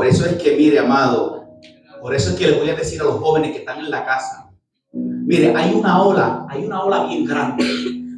Por eso es que, mire, amado, por eso es que le voy a decir a los jóvenes que están en la casa, mire, hay una ola, hay una ola bien grande.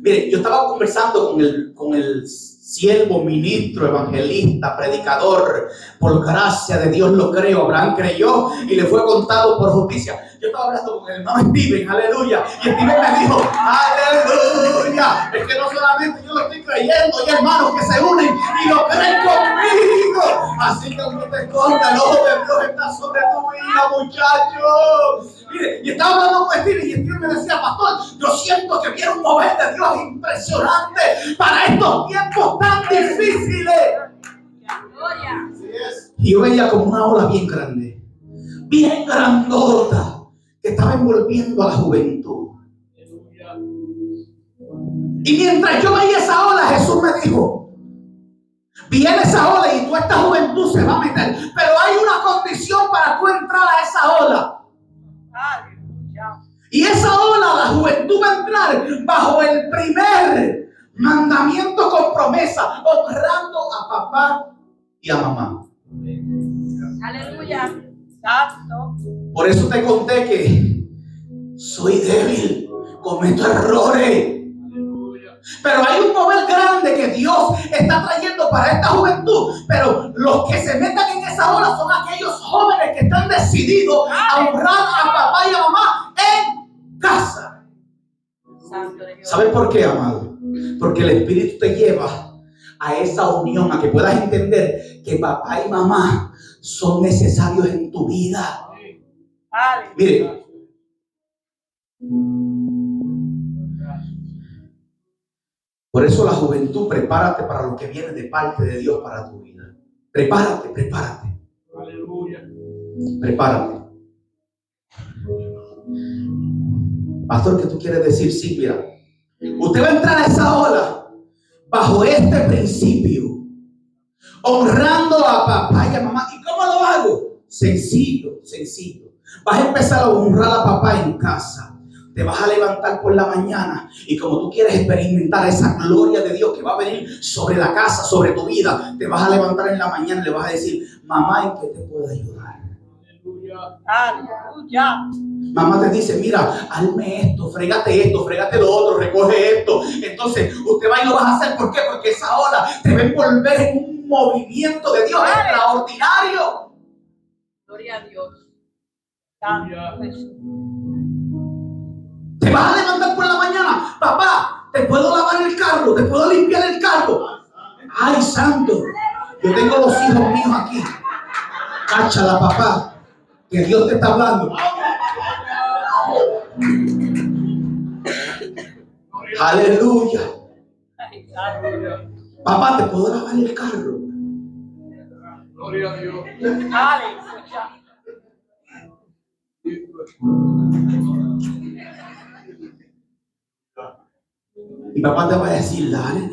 Mire, yo estaba conversando con el, con el siervo, ministro, evangelista, predicador, por gracia de Dios lo creo, Abraham creyó y le fue contado por justicia. Yo estaba hablando con el hermano Steven, aleluya, y Steven me dijo, aleluya, es que no solamente yo lo estoy creyendo, hay hermanos que se unen y lo creen conmigo. Así que aunque te esconda, el ojo de Dios está sobre tu vida, muchachos. Mire, y estaba hablando con Steven y Steven me decía, pastor, yo siento que viene un mover de Dios impresionante para estos tiempos tan difíciles. Y yo veía como una ola bien grande, bien grandota, que estaba envolviendo a la juventud. Y mientras yo veía esa ola, Jesús me dijo, viene esa ola y toda esta juventud se va a meter, pero hay una condición para tú entrar a esa ola. Y esa ola, la juventud va a entrar bajo el primer mandamiento con promesa, honrando a papá y a mamá. Aleluya. Por eso te conté que soy débil, cometo errores. Pero hay un mover grande que Dios está trayendo para esta juventud. Pero los que se metan en esa hora son aquellos jóvenes que están decididos a honrar a papá y a mamá en casa. ¿Sabes por qué, amado? Porque el Espíritu te lleva a esa unión, a que puedas entender que papá y mamá son necesarios en tu vida. Mire, por eso la juventud, prepárate para lo que viene de parte de Dios para tu vida. Prepárate, prepárate. Aleluya. Prepárate. Pastor, ¿qué tú quieres decir? Sí, mira. Usted va a entrar a esa ola bajo este principio, honrando a papá y a mamá. ¿Y cómo lo hago? Sencillo, sencillo. Vas a empezar a honrar a papá en casa. Te vas a levantar por la mañana y como tú quieres experimentar esa gloria de Dios que va a venir sobre la casa, sobre tu vida, te vas a levantar en la mañana y le vas a decir, mamá, ¿en qué te puedo ayudar? Aleluya. Mamá te dice, mira, hazme esto, fregate esto, fregate lo otro, recoge esto. Entonces, usted va y lo vas a hacer. ¿Por qué? Porque esa ola te va a envolver en un movimiento de Dios extraordinario. Gloria a Dios. Te vas a levantar por la mañana, papá, te puedo lavar el carro, te puedo limpiar el carro. Ay, santo, yo tengo los hijos míos aquí. Cáchala, papá, que Dios te está hablando. Aleluya. Papá, te puedo lavar el carro. Gloria a Dios. Y papá te va a decir, dale,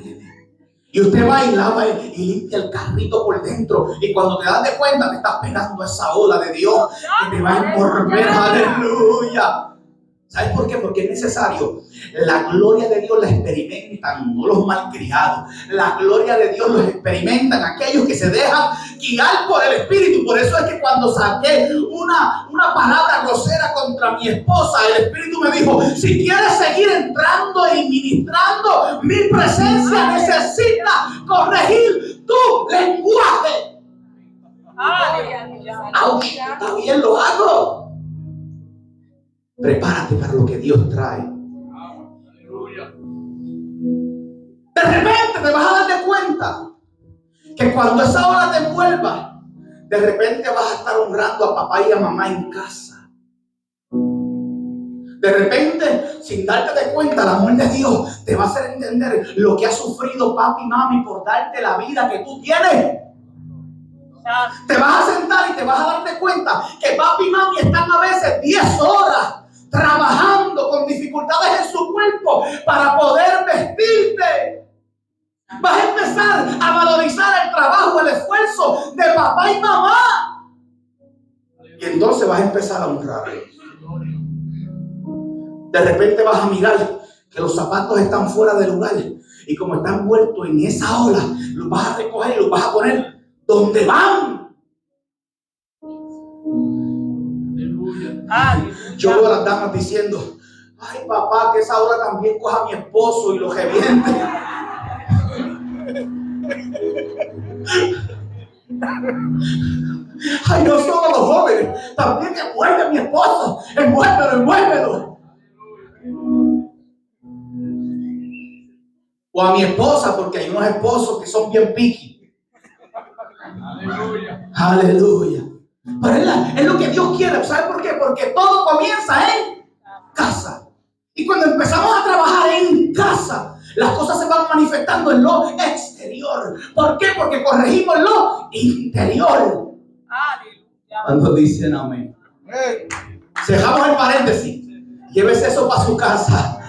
Y usted lava y limpia el carrito por dentro. Y cuando te das de cuenta, te estás pegando esa ola de Dios que te va a envolver. Aleluya. ¿Sabes por qué? Porque es necesario. La gloria de Dios la experimentan, no los malcriados. La gloria de Dios los experimentan aquellos que se dejan guiar por el Espíritu. Por eso es que cuando saqué una, una palabra grosera contra mi esposa, el Espíritu me dijo, si quieres seguir entrando y ministrando, mi presencia necesita corregir tu lenguaje. Aunque está bien, lo hago. Prepárate para lo que Dios trae. De repente te vas a dar de cuenta que cuando esa hora te envuelva, de repente vas a estar honrando a papá y a mamá en casa. De repente, sin darte de cuenta, el amor de Dios te va a hacer entender lo que ha sufrido papi y mami por darte la vida que tú tienes. Te vas a sentar y te vas a darte cuenta que papi y mami están a veces 10 horas trabajando con dificultades en su cuerpo para poder vestirte. Vas a empezar a valorizar el trabajo, el esfuerzo de papá y mamá. Y entonces vas a empezar a honrar. De repente vas a mirar que los zapatos están fuera del lugar. Y como están vueltos en esa ola, los vas a recoger y los vas a poner donde van. Yo veo a las damas diciendo, ay papá, que esa hora también coja a mi esposo y lo reviente. Ay, no solo los jóvenes, también envuelve a mi esposo, envuélvelo, envuélvelo. O a mi esposa, porque hay unos esposos que son bien piqui. Aleluya. Aleluya. Pero es, lo que Dios quiere. ¿Sabe por qué? Porque todo comienza en casa. Y cuando empezamos a trabajar en casa, las cosas se van manifestando en lo exterior. ¿Por qué? Porque corregimos lo interior. Cuando dicen amén. Dejamos el paréntesis. Llévese eso para su casa.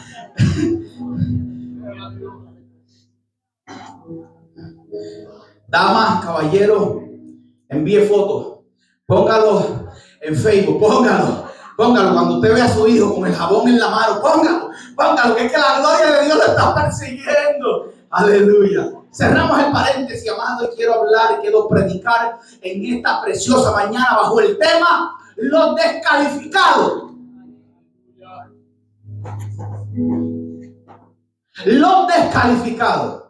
Damas, caballeros, envíe fotos. Póngalo en Facebook, póngalo. Póngalo cuando usted vea a su hijo con el jabón en la mano, póngalo, póngalo, que es que la gloria de Dios lo está persiguiendo. Aleluya. Cerramos el paréntesis, amado, y quiero hablar y quiero predicar en esta preciosa mañana bajo el tema los descalificados. Los descalificados.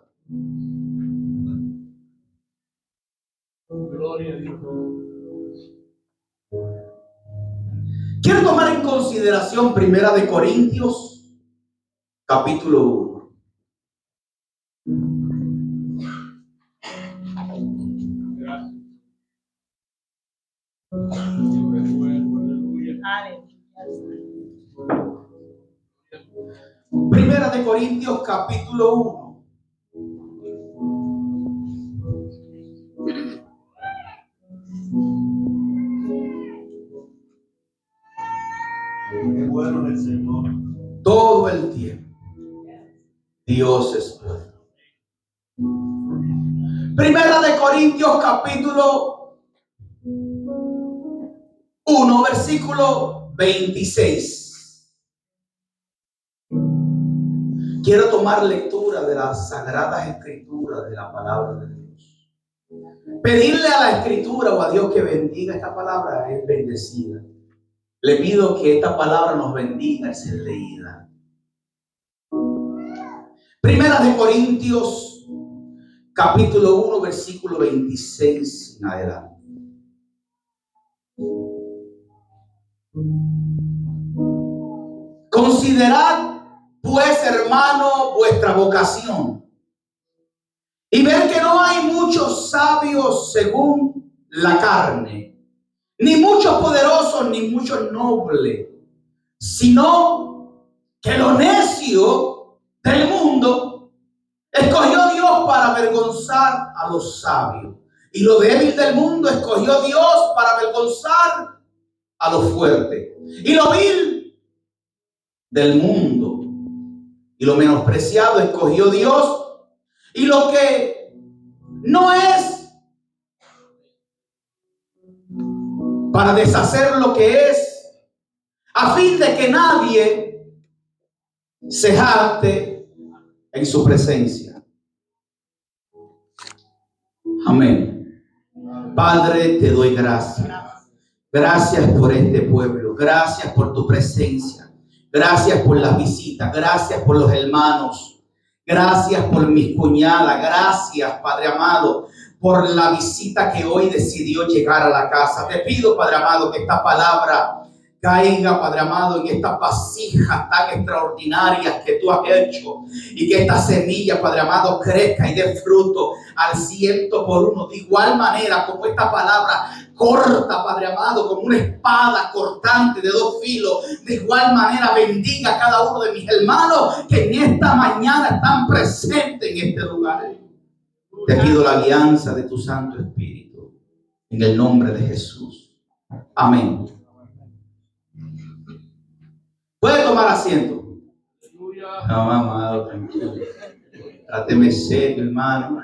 Gloria a Dios. Quiero tomar en consideración Primera de Corintios, capítulo 1. Primera de Corintios capítulo 1. Todo el tiempo. Dios es bueno. Primera de Corintios capítulo 1, versículo 26. Quiero tomar lectura de las sagradas escrituras de la palabra de Dios. Pedirle a la escritura o a Dios que bendiga esta palabra es bendecida. Le pido que esta palabra nos bendiga al ser leída. Primera de Corintios, capítulo 1, versículo 26 en adelante. Considerad, pues, hermano, vuestra vocación. Y ver que no hay muchos sabios según la carne, ni muchos poderosos, ni muchos nobles, sino que lo necio del mundo escogió Dios para avergonzar a los sabios. Y lo débil del mundo escogió Dios para avergonzar a lo fuerte. Y lo vil del mundo. Y lo menospreciado escogió Dios. Y lo que no es para deshacer lo que es, a fin de que nadie se jarte en su presencia. Amén. Padre, te doy gracias. Gracias por este pueblo. Gracias por tu presencia. Gracias por las visitas. Gracias por los hermanos. Gracias por mis cuñadas. Gracias, Padre amado, por la visita que hoy decidió llegar a la casa. Te pido, Padre amado, que esta palabra caiga, Padre amado, en estas vasijas tan extraordinarias que tú has hecho y que esta semilla, Padre amado, crezca y dé fruto al ciento por uno. De igual manera, como esta palabra corta, Padre amado, como una espada cortante de dos filos. De igual manera, bendiga a cada uno de mis hermanos que en esta mañana están presentes en este lugar. Te pido la alianza de tu Santo Espíritu en el nombre de Jesús. Amén. Puede tomar asiento. No, amado, tranquilo. Tráteme serio, hermano.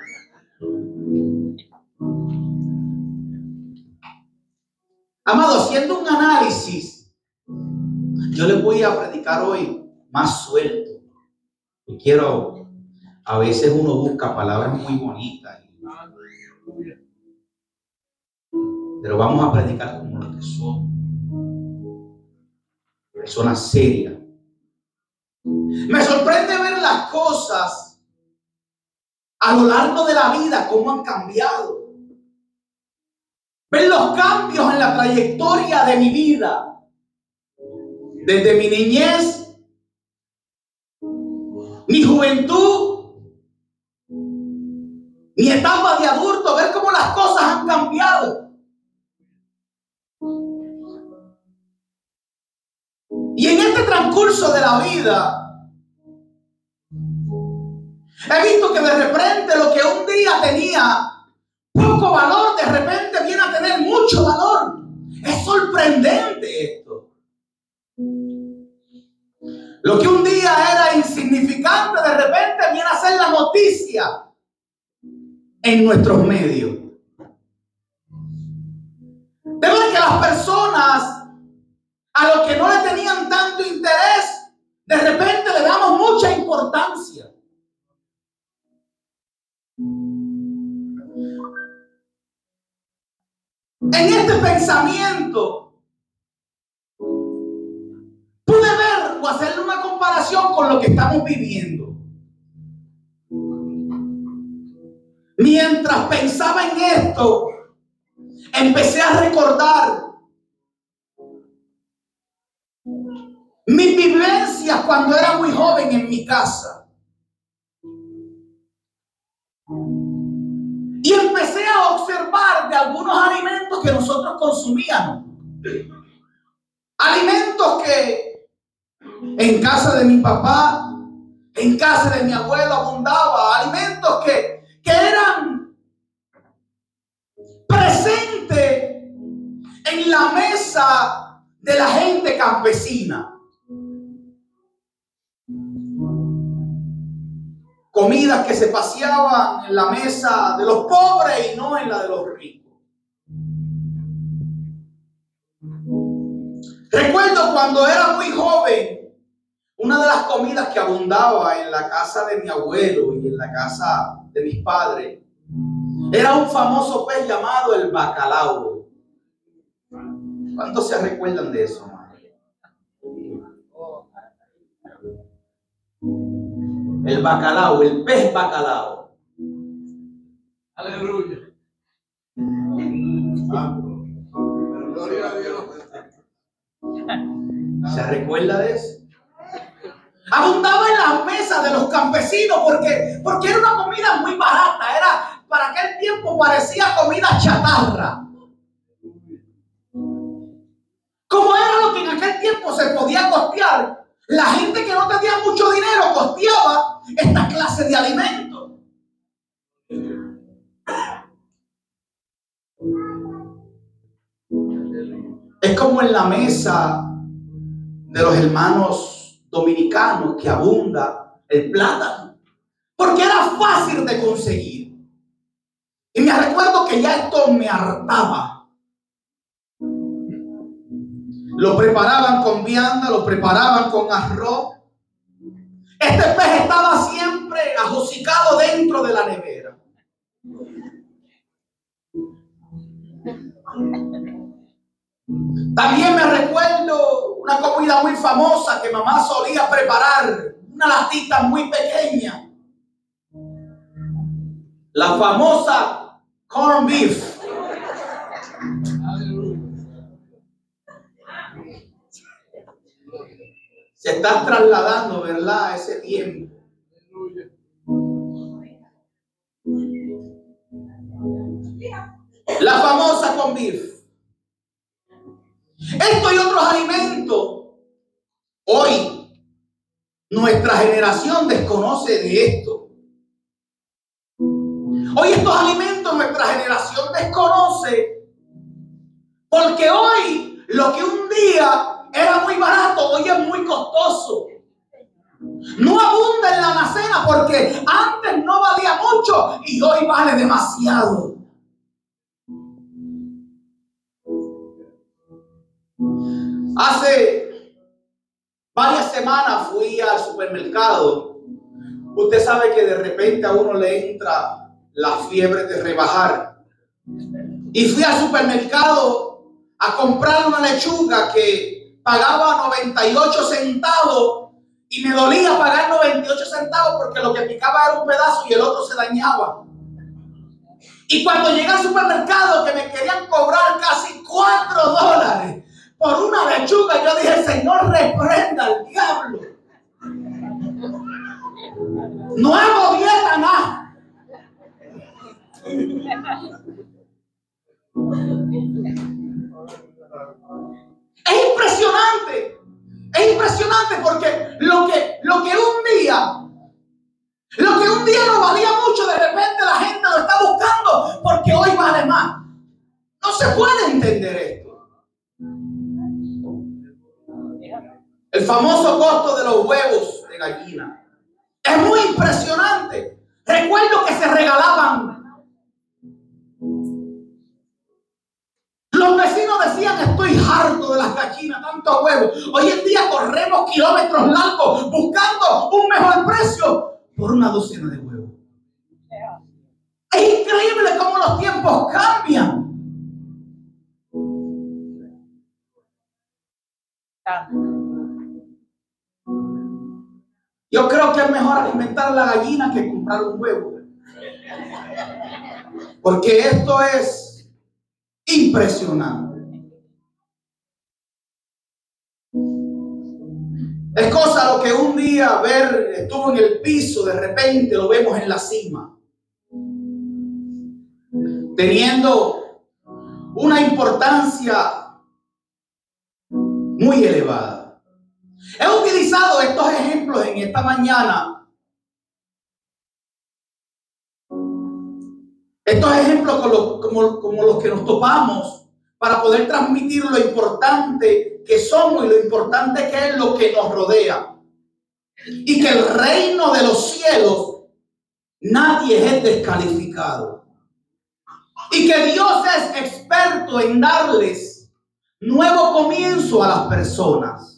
Amado, haciendo un análisis, yo les voy a predicar hoy más suelto. Y quiero, a veces uno busca palabras muy bonitas. Pero vamos a predicar como lo que son. persona seria. Me sorprende ver las cosas a lo largo de la vida, cómo han cambiado. Ver los cambios en la trayectoria de mi vida. Desde mi niñez, mi juventud, mi etapa de adulto, ver cómo las cosas han cambiado. Y en este transcurso de la vida, he visto que de repente lo que un día tenía poco valor, de repente viene a tener mucho valor. Es sorprendente esto. Lo que un día era insignificante, de repente viene a ser la noticia en nuestros medios. De ver que las personas a los que no le tenían tanto interés, de repente le damos mucha importancia. En este pensamiento pude ver o hacerle una comparación con lo que estamos viviendo. Mientras pensaba en esto, empecé a recordar mis vivencias cuando era muy joven en mi casa. Y empecé a observar de algunos alimentos que nosotros consumíamos. Alimentos que en casa de mi papá, en casa de mi abuelo abundaba. Alimentos que, que eran presentes en la mesa de la gente campesina. comidas que se paseaban en la mesa de los pobres y no en la de los ricos. Recuerdo cuando era muy joven, una de las comidas que abundaba en la casa de mi abuelo y en la casa de mis padres era un famoso pez llamado el bacalao. ¿Cuántos se recuerdan de eso? el bacalao, el pez bacalao. Aleluya. Gloria a Dios. ¿Se recuerda de eso? Abundaba en las mesas de los campesinos porque, porque era una comida muy barata. Era, para aquel tiempo parecía comida chatarra. Como era lo que en aquel tiempo se podía costear, la gente que no tenía mucho dinero costeaba esta clase de alimentos. Es como en la mesa de los hermanos dominicanos que abunda el plátano, porque era fácil de conseguir. Y me recuerdo que ya esto me hartaba. Lo preparaban con vianda, lo preparaban con arroz. Este pez estaba siempre ajosicado dentro de la nevera. También me recuerdo una comida muy famosa que mamá solía preparar, una latita muy pequeña. La famosa corn beef. Se está trasladando, ¿verdad? Ese tiempo. La famosa con beef. Esto y otros alimentos. Hoy, nuestra generación desconoce de esto. Hoy estos alimentos nuestra generación desconoce. Porque hoy lo que un día era muy barato, hoy es muy costoso. No abunda en la alacena porque antes no valía mucho y hoy vale demasiado. Hace varias semanas fui al supermercado. Usted sabe que de repente a uno le entra la fiebre de rebajar. Y fui al supermercado a comprar una lechuga que pagaba 98 centavos y me dolía pagar 98 centavos porque lo que picaba era un pedazo y el otro se dañaba. Y cuando llegué al supermercado que me querían cobrar casi 4 dólares por una lechuga, yo dije, Señor, reprenda al diablo. No hago dieta nada. Es impresionante. Es impresionante porque lo que, lo que un día, lo que un día no valía mucho, de repente la gente lo está buscando porque hoy vale más. No se puede entender esto. El famoso costo de los huevos de gallina. Es muy impresionante. Recuerdo que se regalaban Los vecinos decían, estoy harto de las gallinas, tantos huevos. Hoy en día corremos kilómetros largos buscando un mejor precio por una docena de huevos. Es increíble cómo los tiempos cambian. Yo creo que es mejor alimentar la gallina que comprar un huevo. Porque esto es impresionante. Es cosa lo que un día ver estuvo en el piso, de repente lo vemos en la cima. Teniendo una importancia muy elevada. He utilizado estos ejemplos en esta mañana Estos ejemplos como, como los que nos topamos para poder transmitir lo importante que somos y lo importante que es lo que nos rodea. Y que el reino de los cielos nadie es descalificado. Y que Dios es experto en darles nuevo comienzo a las personas.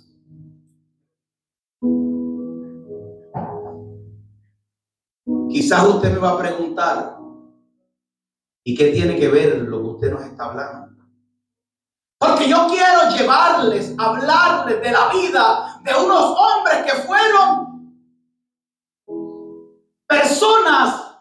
Quizás usted me va a preguntar, ¿Y qué tiene que ver lo que usted nos está hablando? Porque yo quiero llevarles, hablarles de la vida de unos hombres que fueron personas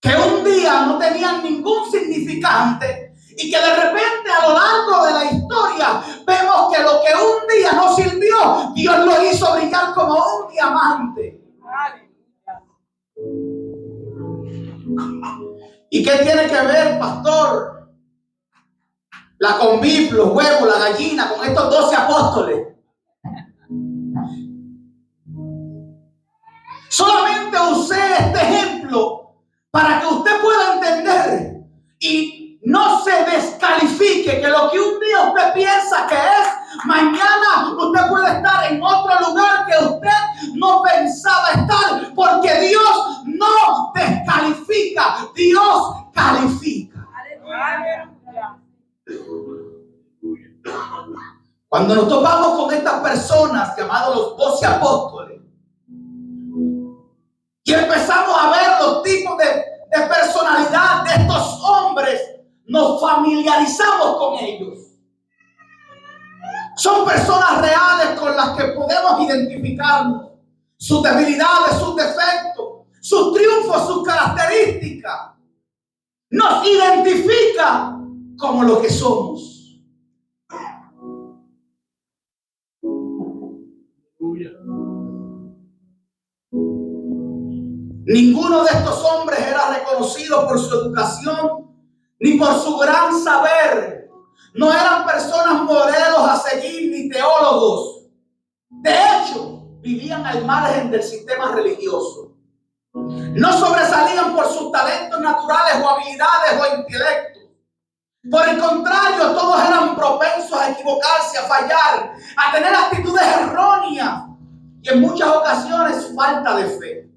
que un día no tenían ningún significante y que de repente a lo largo de la historia vemos que lo que un día no sirvió, Dios lo hizo brillar como un diamante. ¿Y qué tiene que ver, pastor? La convif, los huevos, la gallina, con estos doce apóstoles. Solamente usé este ejemplo para que usted pueda entender y no se descalifique que lo que un día usted piensa que es, mañana usted puede estar en otro lugar que usted no pensaba estar, porque Dios no descalifica, Dios califica. Cuando nos topamos con estas personas llamados los doce apóstoles y empezamos a ver los tipos de, de personalidad de estos hombres, nos familiarizamos con ellos. Son personas reales con las que podemos identificarnos. Sus debilidades, sus defectos, sus triunfos, sus características. Nos identifica como lo que somos. Ninguno de estos hombres era reconocido por su educación ni por su gran saber. No eran personas modelos a seguir ni teólogos. De hecho, vivían al margen del sistema religioso. No sobresalían por sus talentos naturales o habilidades o intelectos. Por el contrario, todos eran propensos a equivocarse, a fallar, a tener actitudes erróneas y en muchas ocasiones falta de fe.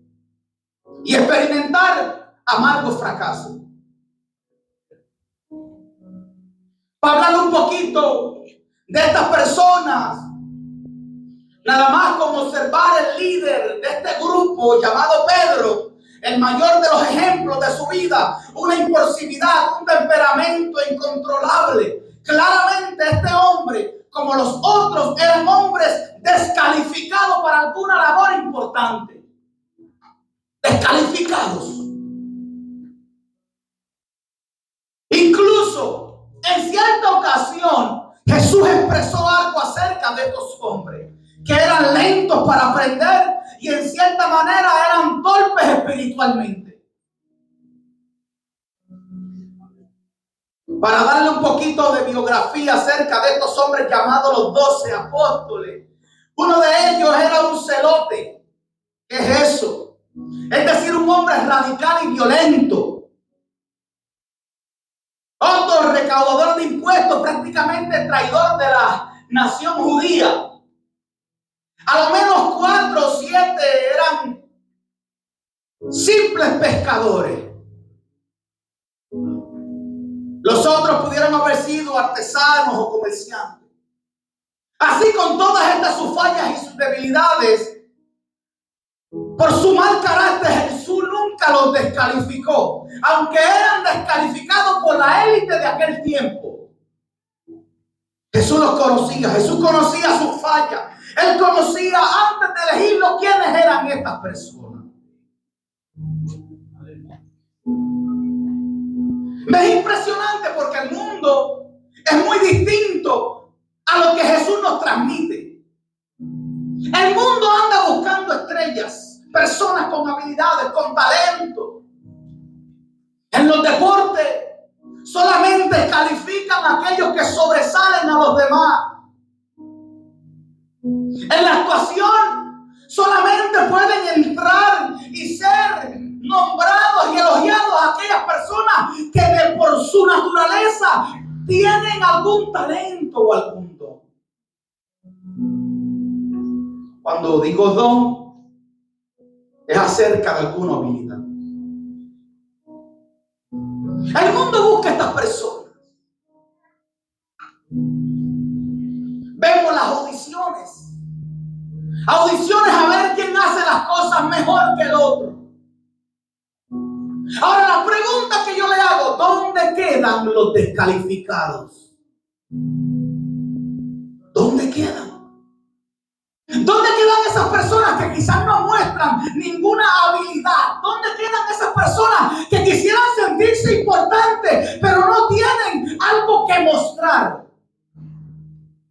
Y experimentar amargos fracasos. Para hablar un poquito de estas personas, nada más como observar el líder de este grupo llamado Pedro, el mayor de los ejemplos de su vida, una impulsividad, un temperamento incontrolable. Claramente este hombre como los otros, eran hombres descalificados para alguna labor importante. Descalificados. En cierta ocasión Jesús expresó algo acerca de estos hombres, que eran lentos para aprender y en cierta manera eran torpes espiritualmente. Para darle un poquito de biografía acerca de estos hombres llamados los doce apóstoles. Uno de ellos era un celote. ¿Qué es eso? Es decir, un hombre radical y violento. Recaudador de impuestos, prácticamente traidor de la nación judía. A lo menos cuatro o siete eran simples pescadores. Los otros pudieron haber sido artesanos o comerciantes. Así con todas estas sus fallas y sus debilidades, por su mal carácter Jesús los descalificó, aunque eran descalificados por la élite de aquel tiempo. Jesús los conocía, Jesús conocía sus fallas, él conocía antes de elegirlo quiénes eran estas personas. Es impresionante porque el mundo es muy distinto a lo que Jesús nos transmite. El mundo anda buscando estrellas, personas con habilidades, con talento. En los deportes solamente califican a aquellos que sobresalen a los demás. En la actuación solamente pueden entrar y ser nombrados y elogiados a aquellas personas que de por su naturaleza tienen algún talento o algún don. Cuando digo don, es acerca de alguna habilidad. El mundo busca a estas personas. Vemos las audiciones. Audiciones a ver quién hace las cosas mejor que el otro. Ahora la pregunta que yo le hago, ¿dónde quedan los descalificados? Ninguna habilidad? ¿Dónde quedan esas personas que quisieran sentirse importantes, pero no tienen algo que mostrar?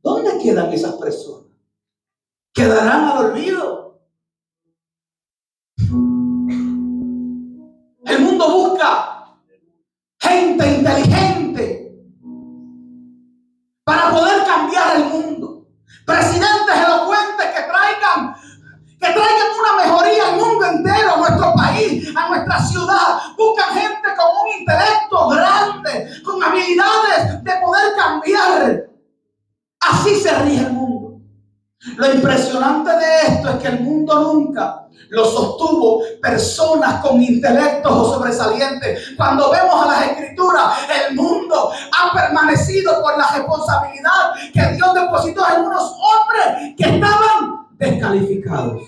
¿Dónde quedan esas personas? ¿Quedarán al olvido? busca gente inteligente es que el mundo nunca lo sostuvo personas con intelectos o sobresalientes. Cuando vemos a las escrituras, el mundo ha permanecido por la responsabilidad que Dios depositó en unos hombres que estaban descalificados.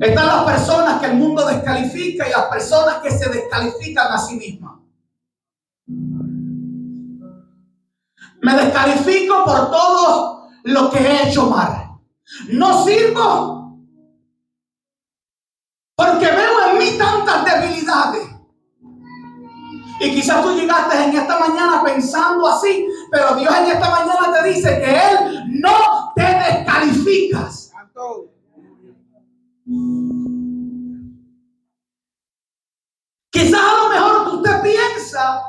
Están las personas que el mundo descalifica y las personas que se descalifican a sí mismas. Me descalifico por todo lo que he hecho mal. No sirvo porque veo en mí tantas debilidades. Y quizás tú llegaste en esta mañana pensando así, pero Dios en esta mañana te dice que Él no te descalificas. Quizás a lo mejor usted piensa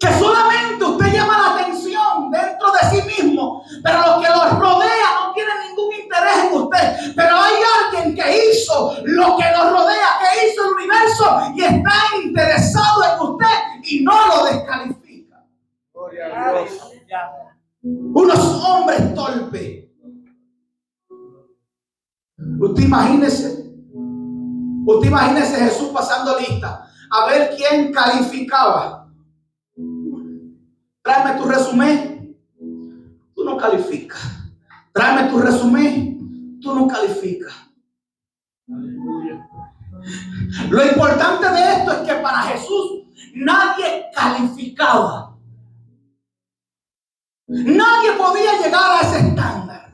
que solamente usted llama la atención dentro de sí mismo, pero lo que los rodea no tiene ningún interés en usted. Pero hay alguien que hizo lo que nos rodea, que hizo el universo y está interesado en usted y no lo descalifica. Unos hombres torpes. Usted imagínese, usted imagínese Jesús pasando lista a ver quién calificaba Tráeme tu resumen. Tú no calificas. Tráeme tu resumen. Tú no calificas. Lo importante de esto es que para Jesús nadie calificaba. Nadie podía llegar a ese estándar.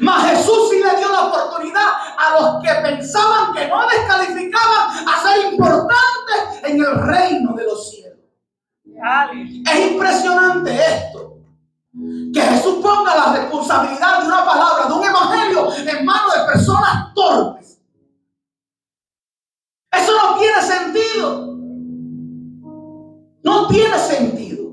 Mas Jesús sí le dio la oportunidad a los que pensaban que no descalificaban a ser importantes en el reino. Es impresionante esto. Que Jesús ponga la responsabilidad de una palabra, de un evangelio en manos de personas torpes. Eso no tiene sentido. No tiene sentido.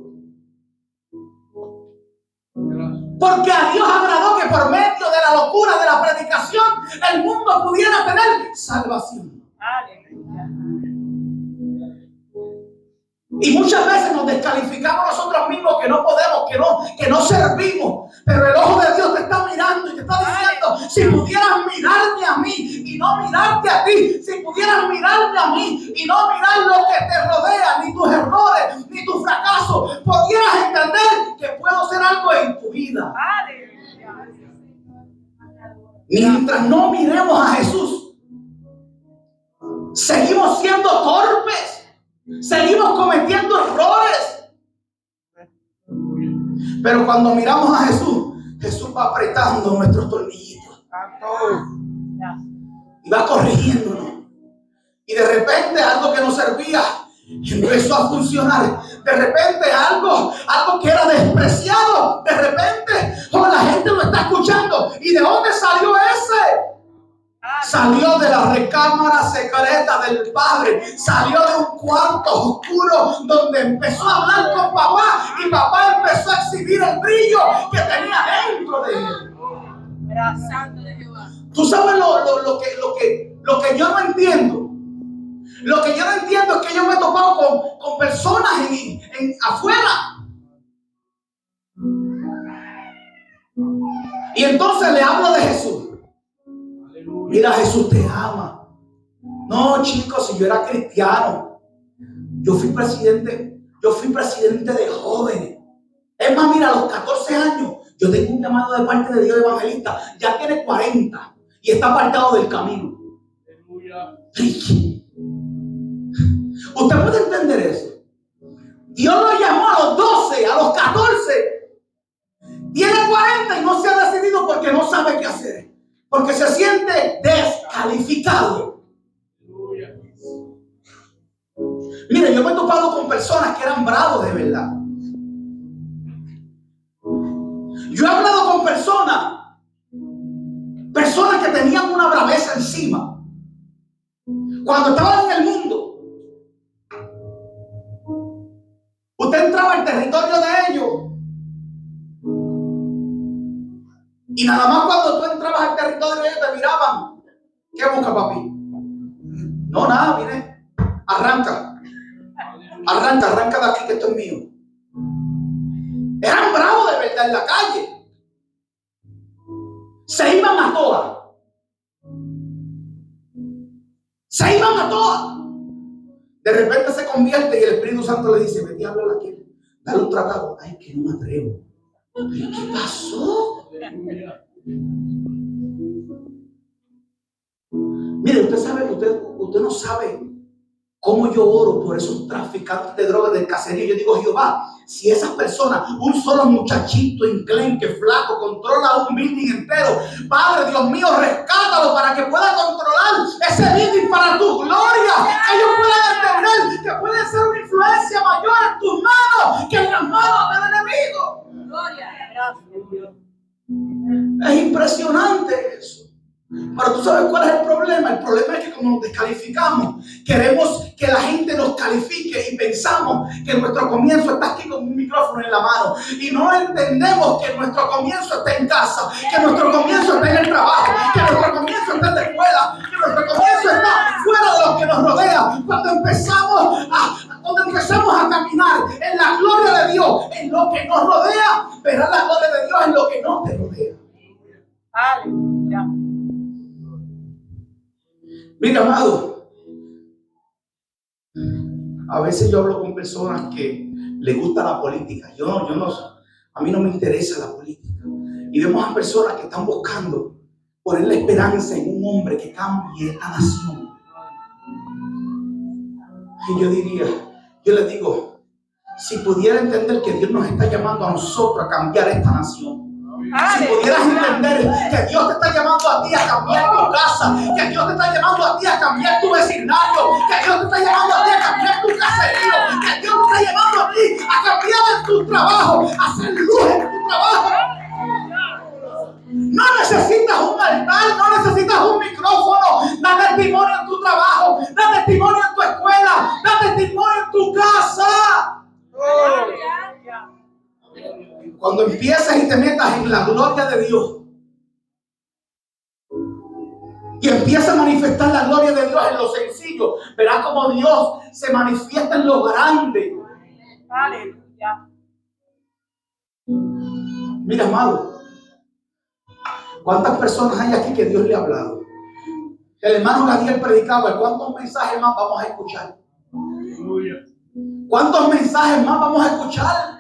Porque a Dios agradó que por medio de la locura de la predicación el mundo pudiera tener salvación. Y muchas veces nos descalificamos nosotros mismos que no podemos, que no, que no servimos. Pero el ojo de Dios te está mirando y te está diciendo, si pudieras mirarme a mí y no mirarte a ti, si pudieras mirarme a mí y no mirar lo que te rodea, ni tus errores, ni tus fracasos, pudieras entender que puedo hacer algo en tu vida. Mientras no miremos a Jesús, seguimos siendo torpes. Seguimos cometiendo errores. Pero cuando miramos a Jesús, Jesús va apretando nuestros tornillitos. Y va corrigiéndonos. Y de repente algo que nos servía empezó a funcionar. De repente algo, algo que era despreciado, de repente, oh, la gente lo está escuchando. ¿Y de dónde salió ese? Salió de la recámara secreta del Padre. Salió de un cuarto oscuro donde empezó a hablar con papá y papá empezó a exhibir el brillo que tenía dentro de él. Tú sabes lo, que, lo, que, lo que yo no entiendo. Lo que yo no entiendo es que yo me he topado con, con personas en, en, afuera. Y entonces le hablo de Jesús. Mira, Jesús te ama. No, chicos, si yo era cristiano, yo fui presidente, yo fui presidente de jóvenes. Es más, mira, a los 14 años, yo tengo un llamado de parte de Dios evangelista. Ya tiene 40 y está apartado del camino. Usted puede entender eso. Dios lo llamó a los 12, a los 14. Tiene 40 y no se ha decidido porque no sabe qué hacer porque se siente descalificado. Mire, yo me he topado con personas que eran bravos de verdad. Yo he hablado con personas, personas que tenían una braveza encima. Cuando estaban en el mundo, usted entraba al territorio de ellos Y nada más cuando tú entrabas al territorio ellos te miraban. ¿Qué busca papi? No, nada, mire. Arranca. Arranca, arranca de aquí que esto es mío. Eran bravos de verdad en la calle. Se iban a todas. Se iban a todas. De repente se convierte y el Espíritu Santo le dice, vete a hablar aquí. Dale un tratado. Ay, que no me atrevo. ¿Qué pasó? Mire, usted sabe, usted, usted no sabe cómo yo oro por esos traficantes de drogas del caserío. Yo digo, Jehová, si esas personas, un solo muchachito enclenque, flaco, controla un building entero, Padre Dios mío, rescátalo para que pueda controlar ese building para tu gloria. Que ellos puedan entender que puede ser una influencia mayor en tus manos que en las manos del enemigo. Gloria, gracias. Es impresionante eso. Pero tú sabes cuál es el problema. El problema es que como nos descalificamos, queremos que la gente nos califique y pensamos que nuestro comienzo está aquí con un micrófono en la mano. Y no entendemos que nuestro comienzo está en casa, que nuestro comienzo está en el trabajo, que nuestro comienzo está en la escuela, que nuestro comienzo está fuera de lo que nos rodea. Cuando empezamos a, cuando empezamos a caminar en la gloria de Dios, en lo que nos rodea, verás la gloria de Dios en lo que no te rodea. Aleluya. Mira, amado, a veces yo hablo con personas que les gusta la política. Yo, yo no, a mí no me interesa la política. Y vemos a personas que están buscando poner la esperanza en un hombre que cambie esta nación. Y yo diría, yo les digo, si pudiera entender que Dios nos está llamando a nosotros a cambiar esta nación, si pudieras entender que Dios te está llamando a ti a cambiar tu casa, que Dios te está llamando a ti a cambiar tu vecindario, que Dios te está llamando a ti a cambiar tu caserío, que Dios te está llamando a ti a cambiar tu trabajo, a hacer luz en tu trabajo. No necesitas un altar, no necesitas un micrófono. Da testimonio en tu trabajo, da testimonio en tu escuela, da testimonio en tu casa. Cuando empieces y te metas en la gloria de Dios y empieza a manifestar la gloria de Dios en lo sencillo, verás como Dios se manifiesta en lo grande. Aleluya. Mira, amado, ¿cuántas personas hay aquí que Dios le ha hablado? El hermano Gabriel predicaba, ¿cuántos mensajes más vamos a escuchar? ¿Cuántos mensajes más vamos a escuchar?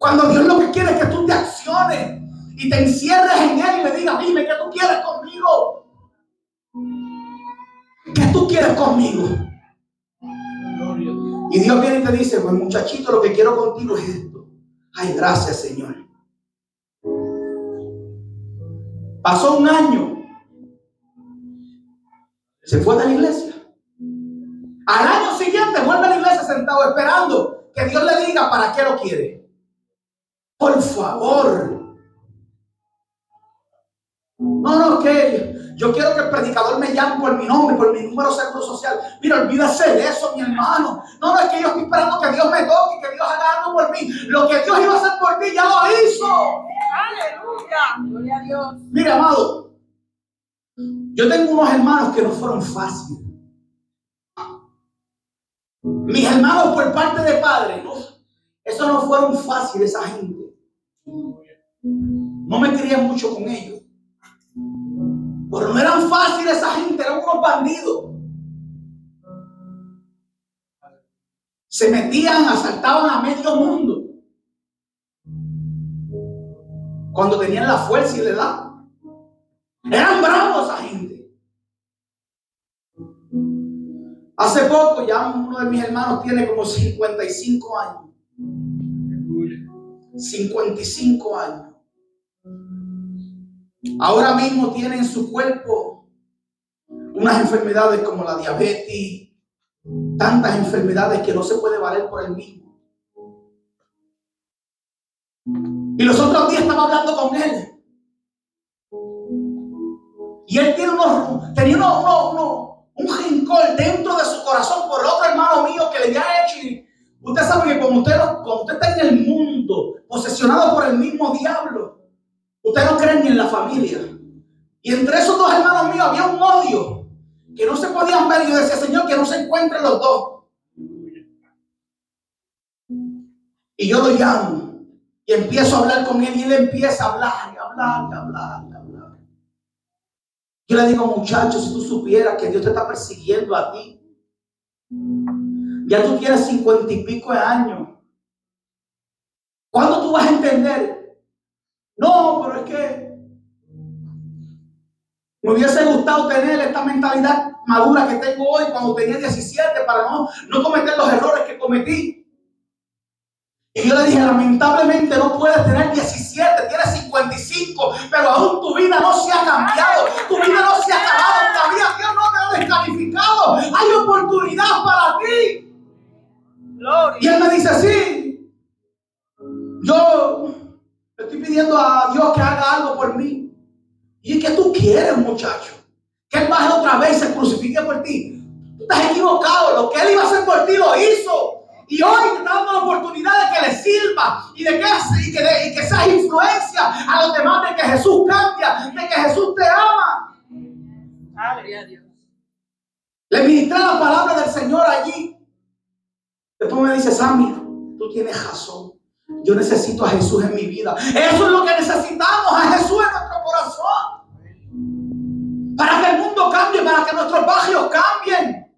Cuando Dios lo que quiere es que tú te acciones y te encierres en Él y le digas, dime, ¿qué tú quieres conmigo? ¿Qué tú quieres conmigo? Y Dios viene y te dice, pues muchachito, lo que quiero contigo es esto. Ay, gracias, Señor. Pasó un año. Se fue de la iglesia. Al año siguiente vuelve a la iglesia sentado esperando que Dios le diga para qué lo quiere. Por favor. No, no, que yo quiero que el predicador me llame por mi nombre, por mi número seguro social. Mira, olvídese de eso, mi hermano. No, no, es que yo estoy esperando que Dios me toque, que Dios haga algo por mí. Lo que Dios iba a hacer por ti ya lo hizo. Aleluya. Gloria a Dios. Mira, amado. Yo tengo unos hermanos que no fueron fáciles. Mis hermanos por parte de padre, no, eso no fueron fáciles esa gente. No me quería mucho con ellos. Pero no eran fáciles esa gente, eran unos bandidos. Se metían, asaltaban a medio mundo. Cuando tenían la fuerza y la edad. Eran bravos esa gente. Hace poco, ya uno de mis hermanos tiene como 55 años. 55 años. Ahora mismo tiene en su cuerpo unas enfermedades como la diabetes, tantas enfermedades que no se puede valer por él mismo. Y los otros días estaba hablando con él. Y él tiene unos, tenía un rincón dentro de su corazón por otro hermano mío que le había hecho. Usted sabe que como usted, como usted está en el mundo, posesionado por el mismo diablo, Usted no cree ni en la familia. Y entre esos dos hermanos míos había un odio que no se podían ver. Y yo decía, Señor, que no se encuentren los dos. Y yo lo llamo y empiezo a hablar con él y él empieza a hablar y hablar y hablar y hablar. Yo le digo, muchachos, si tú supieras que Dios te está persiguiendo a ti, ya tú tienes cincuenta y pico de años. ¿Cuándo tú vas a entender no, pero es que me hubiese gustado tener esta mentalidad madura que tengo hoy cuando tenía 17 para no, no cometer los errores que cometí. Y yo le dije, lamentablemente no puedes tener 17, tienes 55, pero aún tu vida no se ha cambiado, tu vida no se ha acabado, todavía Dios no te ha descalificado, hay oportunidad para ti. Y él me dice, sí, yo estoy pidiendo a Dios que haga algo por mí. ¿Y que tú quieres, muchacho? Que Él baje otra vez y se crucifique por ti. Tú estás equivocado. Lo que Él iba a hacer por ti lo hizo. Y hoy te está dando la oportunidad de que le sirva y de que, y que, y que seas influencia a los demás de que Jesús cambia, de que Jesús te ama. Aleluya Dios. Le ministré la palabra del Señor allí. Después me dice, Sammy, tú tienes razón. Yo necesito a Jesús en mi vida. Eso es lo que necesitamos, a Jesús en nuestro corazón. Para que el mundo cambie, para que nuestros barrios cambien.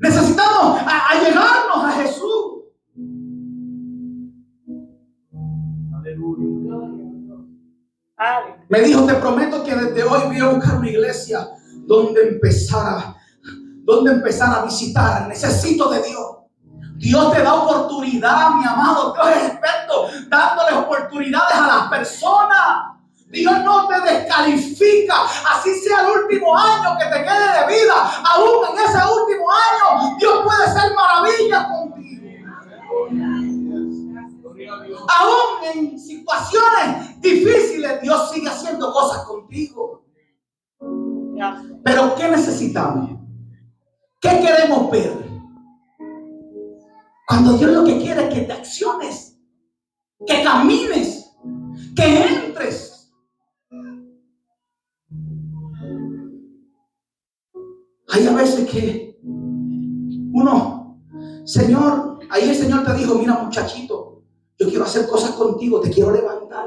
Necesitamos allegarnos a, a Jesús. Me dijo, te prometo que desde hoy voy a buscar una iglesia donde empezar a, donde empezar a visitar. Necesito de Dios. Dios te da oportunidad, mi amado. Dios es experto dándole oportunidades a las personas. Dios no te descalifica, así sea el último año que te quede de vida. Aún en ese último año, Dios puede hacer maravillas contigo. Aún en situaciones difíciles, Dios sigue haciendo cosas contigo. Pero ¿qué necesitamos? ¿Qué queremos ver? Cuando Dios lo que quiere es que te acciones, que camines, que entres. Hay a veces que uno, Señor, ahí el Señor te dijo, mira muchachito, yo quiero hacer cosas contigo, te quiero levantar.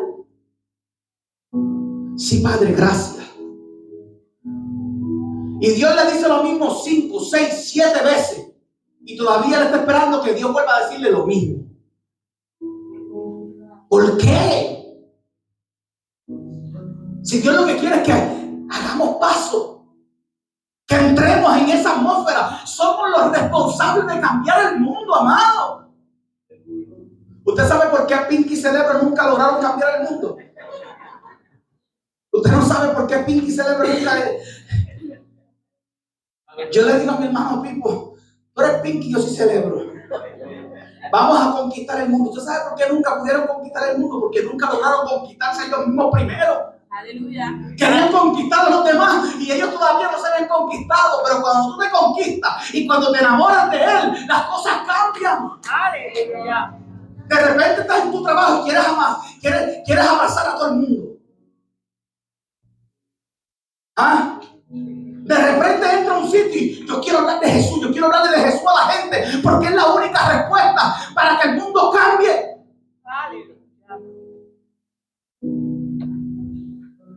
Sí, Padre, gracias. Y Dios le dice lo mismo cinco, seis, siete veces. Y todavía le está esperando que Dios vuelva a decirle lo mismo. ¿Por qué? Si Dios lo que quiere es que hagamos paso, que entremos en esa atmósfera, somos los responsables de cambiar el mundo, amado. ¿Usted sabe por qué Pinky y Celebro nunca lograron cambiar el mundo? Usted no sabe por qué Pinky y Celebro nunca... Yo le digo a mi hermano Pipo, tú eres Pinky, yo sí celebro. Vamos a conquistar el mundo. ¿Usted sabe por qué nunca pudieron conquistar el mundo? Porque nunca lograron conquistarse ellos mismos primero. Aleluya. Querían conquistar a los demás y ellos todavía no se habían conquistado. Pero cuando tú te conquistas y cuando te enamoras de él, las cosas cambian. Aleluya. De repente estás en tu trabajo y quieres, amar, quieres, quieres abrazar a todo el mundo. ¿Ah? De repente entra a un sitio y yo quiero hablar de Jesús, yo quiero hablarle de Jesús a la gente, porque es la única respuesta para que el mundo cambie.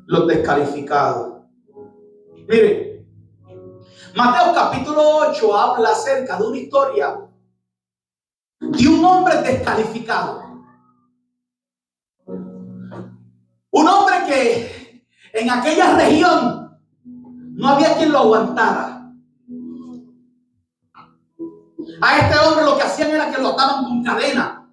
Los descalificados. Mire, Mateo capítulo 8 habla acerca de una historia de un hombre descalificado. Un hombre que en aquella región no había quien lo aguantara. A este hombre lo que hacían era que lo ataban con cadena.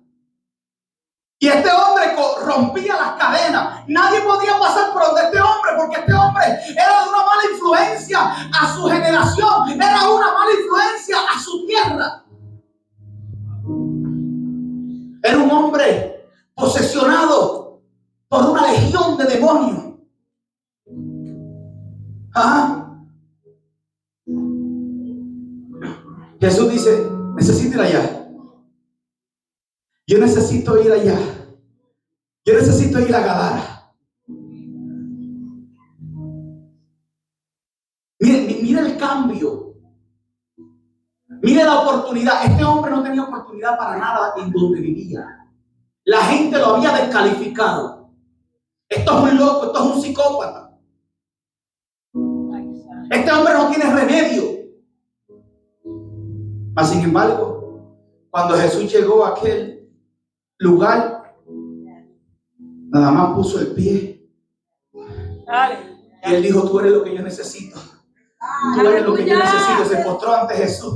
Y este hombre rompía las cadenas. Nadie podía pasar por donde este hombre, porque este hombre era de una mala influencia a su generación. Era una mala influencia a su tierra. Era un hombre posesionado por una legión de demonios. Jesús dice, necesito ir allá. Yo necesito ir allá. Yo necesito ir a Gadara. Mire el cambio. Mire la oportunidad. Este hombre no tenía oportunidad para nada en donde vivía. La gente lo había descalificado. Esto es un loco, esto es un psicópata. Este hombre no tiene remedio. Mas sin embargo, cuando Jesús llegó a aquel lugar, nada más puso el pie. Y él dijo, tú eres lo que yo necesito. Tú eres lo que yo necesito. Se postró ante Jesús.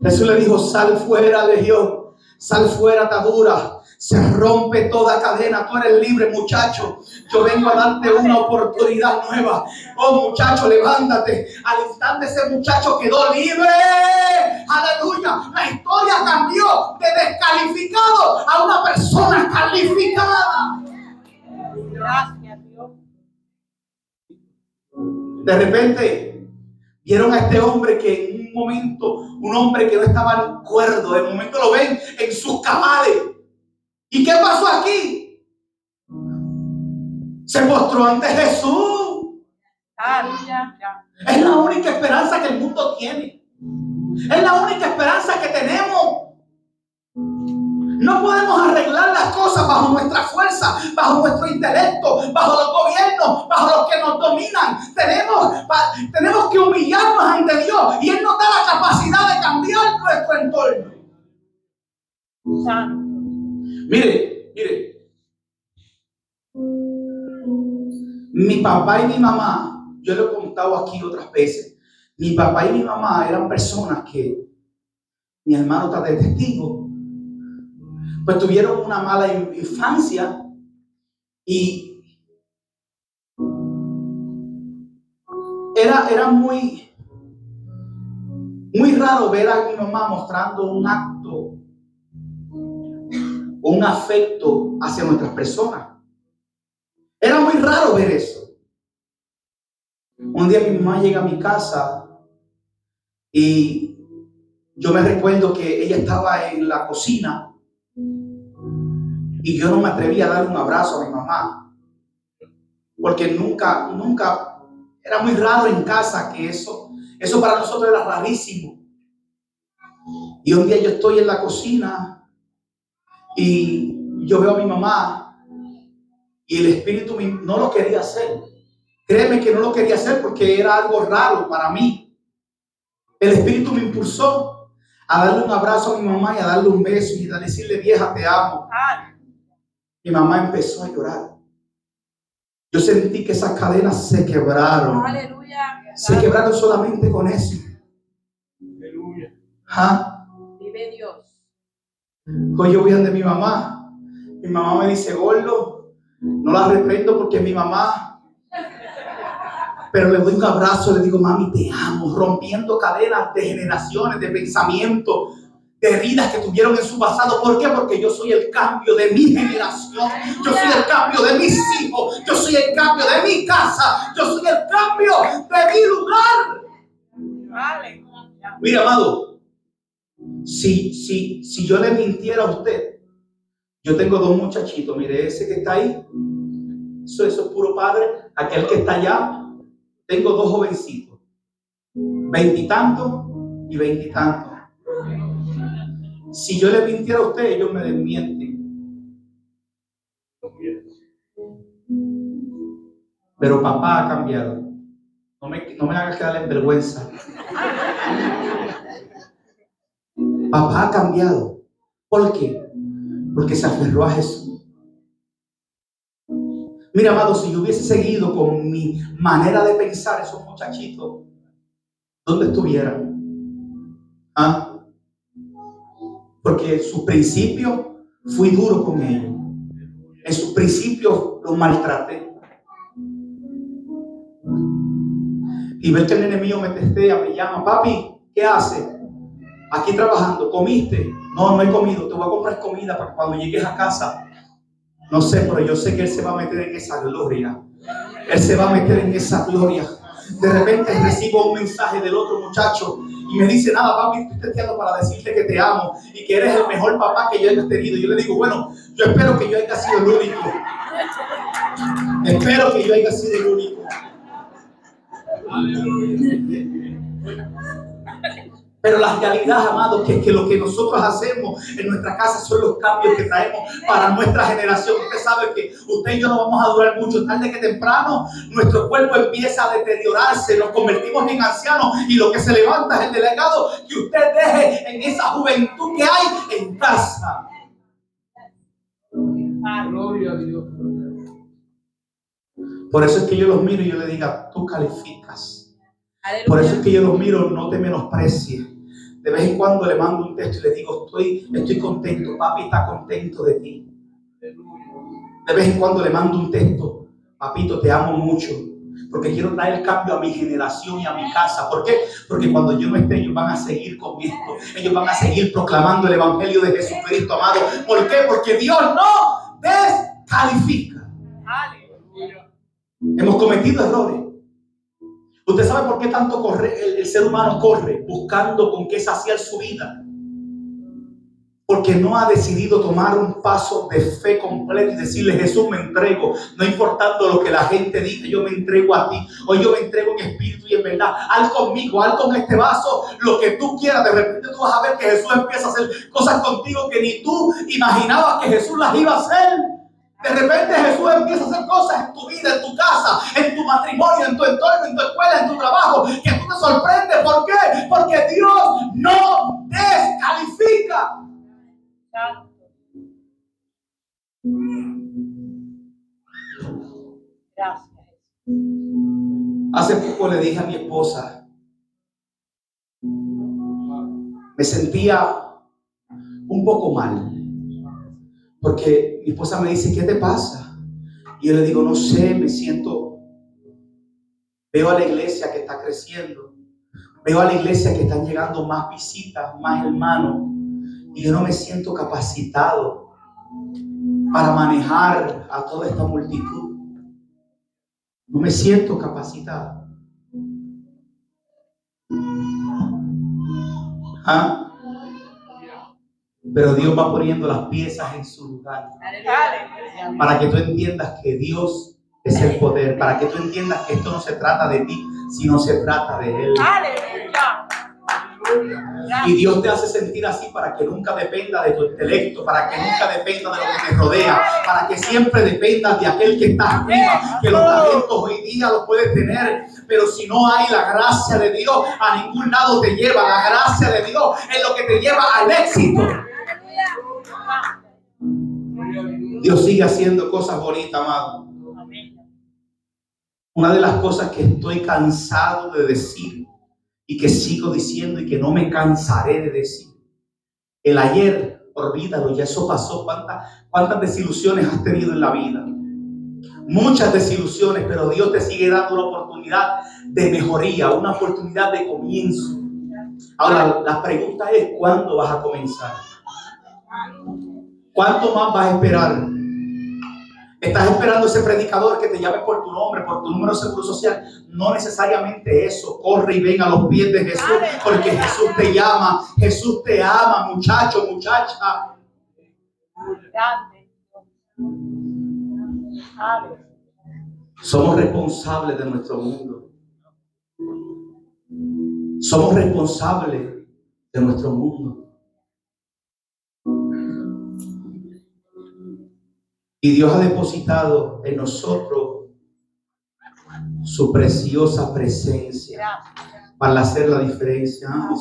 Jesús le dijo, sal fuera, legión. Sal fuera, atadura. Se rompe toda cadena. Tú eres libre, muchacho. Yo vengo a darte una oportunidad nueva. Oh, muchacho, levántate. Al instante ese muchacho quedó libre. Aleluya. La historia cambió de descalificado a una persona calificada. Gracias, Dios. De repente vieron a este hombre que en un momento, un hombre que no estaba cuerdo, de momento lo ven en sus cabales ¿Y qué pasó aquí? Se mostró ante Jesús. Es la única esperanza que el mundo tiene. Es la única esperanza que tenemos. No podemos arreglar las cosas bajo nuestra fuerza, bajo nuestro intelecto, bajo los gobiernos, bajo los que nos dominan. Tenemos, tenemos que humillarnos ante Dios y Él nos da la capacidad de cambiar nuestro entorno. Mire, mire. Mi papá y mi mamá, yo lo he contado aquí otras veces, mi papá y mi mamá eran personas que, mi hermano está de testigo, pues tuvieron una mala infancia y era, era muy, muy raro ver a mi mamá mostrando un acto, un afecto hacia nuestras personas. Era muy raro ver eso. Un día mi mamá llega a mi casa y yo me recuerdo que ella estaba en la cocina y yo no me atreví a darle un abrazo a mi mamá. Porque nunca, nunca, era muy raro en casa que eso, eso para nosotros era rarísimo. Y un día yo estoy en la cocina y yo veo a mi mamá y el espíritu no lo quería hacer. Créeme que no lo quería hacer porque era algo raro para mí. El espíritu me impulsó a darle un abrazo a mi mamá y a darle un beso y a decirle, vieja, te amo. Mi mamá empezó a llorar. Yo sentí que esas cadenas se quebraron. Aleluya. Se quebraron solamente con eso. Aleluya. ¿Ah? Hoy yo voy a de mi mamá. Mi mamá me dice, gordo, no la reprendo porque es mi mamá. Pero le doy un abrazo, le digo, mami, te amo, rompiendo cadenas de generaciones, de pensamiento, de heridas que tuvieron en su pasado. ¿Por qué? Porque yo soy el cambio de mi generación. Yo soy el cambio de mis hijos. Yo soy el cambio de mi casa. Yo soy el cambio de mi lugar. Mira, amado, si, si, si yo le mintiera a usted, yo tengo dos muchachitos. Mire, ese que está ahí, eso, eso es puro padre. Aquel que está allá, tengo dos jovencitos, veintitantos y veintitantos. Si yo le mintiera a usted, ellos me desmienten. Pero papá ha cambiado. No me, no me hagas quedar en vergüenza. Papá ha cambiado. ¿Por qué? Porque se aferró a Jesús. Mira, amado, si yo hubiese seguido con mi manera de pensar, esos muchachitos, ¿dónde estuvieran? ¿Ah? Porque en su principio fui duro con ellos. En su principio los maltraté. Y ver que el enemigo me testea, me llama, papi, ¿qué hace? Aquí trabajando, ¿comiste? No, no he comido, te voy a comprar comida para cuando llegues a casa no sé, pero yo sé que Él se va a meter en esa gloria. Él se va a meter en esa gloria. De repente recibo un mensaje del otro muchacho y me dice, nada, papi, estoy testeando para decirte que te amo y que eres el mejor papá que yo haya tenido. Y yo le digo, bueno, yo espero que yo haya sido el único. Espero que yo haya sido el único. Pero la realidad, amados, que, que lo que nosotros hacemos en nuestra casa son los cambios que traemos para nuestra generación. Usted sabe que usted y yo no vamos a durar mucho. Tarde que temprano, nuestro cuerpo empieza a deteriorarse, nos convertimos en ancianos y lo que se levanta es el delegado que usted deje en esa juventud que hay en casa. Gloria a Dios. Por eso es que yo los miro y yo le diga, tú calificas. Por eso es que yo los miro, no te menosprecies. De vez en cuando le mando un texto y le digo, estoy, estoy contento, papi está contento de ti. De vez en cuando le mando un texto, papito, te amo mucho, porque quiero traer el cambio a mi generación y a mi casa. ¿Por qué? Porque cuando yo no esté, ellos van a seguir con esto. Ellos van a seguir proclamando el Evangelio de Jesucristo, amado. ¿Por qué? Porque Dios no descalifica. Hemos cometido errores. ¿Usted sabe por qué tanto corre, el, ser humano corre buscando con qué saciar su vida? Porque no ha decidido tomar un paso de fe completo y decirle, Jesús, me entrego, no importando lo que la gente diga, yo me entrego a ti. Hoy yo me entrego en espíritu y en verdad. Haz conmigo, haz con este vaso lo que tú quieras. De repente tú vas a ver que Jesús empieza a hacer cosas contigo que ni tú imaginabas que Jesús las iba a hacer. De repente Jesús empieza a hacer cosas en tu vida, en tu casa, en tu matrimonio, en tu entorno, en tu escuela, en tu trabajo, que tú te sorprendes. ¿Por qué? Porque Dios no descalifica. Gracias. Hace poco le dije a mi esposa, me sentía un poco mal, porque mi esposa me dice, ¿qué te pasa? Y yo le digo, no sé, me siento, veo a la iglesia que está creciendo, veo a la iglesia que están llegando más visitas, más hermanos, y yo no me siento capacitado para manejar a toda esta multitud. No me siento capacitado. ¿Ah? Pero Dios va poniendo las piezas en su lugar para que tú entiendas que Dios es el poder, para que tú entiendas que esto no se trata de ti, sino se trata de Él. Y Dios te hace sentir así para que nunca dependa de tu intelecto, para que nunca dependa de lo que te rodea, para que siempre dependas de aquel que está arriba, que los talentos hoy día los puedes tener, pero si no hay la gracia de Dios, a ningún lado te lleva. La gracia de Dios es lo que te lleva al éxito. Dios. Sigue haciendo cosas bonitas, amado. Una de las cosas que estoy cansado de decir y que sigo diciendo y que no me cansaré de decir. El ayer, olvídalo, ya eso pasó. ¿Cuántas, cuántas desilusiones has tenido en la vida? Muchas desilusiones, pero Dios te sigue dando una oportunidad de mejoría, una oportunidad de comienzo. Ahora, la pregunta es, ¿cuándo vas a comenzar? ¿Cuánto más vas a esperar? Estás esperando ese predicador que te llame por tu nombre, por tu número de seguro social. No necesariamente eso. Corre y ven a los pies de Jesús, porque Jesús te llama, Jesús te ama, muchacho, muchacha. Somos responsables de nuestro mundo. Somos responsables de nuestro mundo. Y Dios ha depositado en nosotros su preciosa presencia para hacer la diferencia. Ah.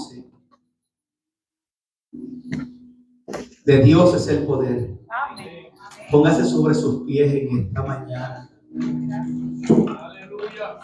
De Dios es el poder. Póngase sobre sus pies en esta mañana. Aleluya.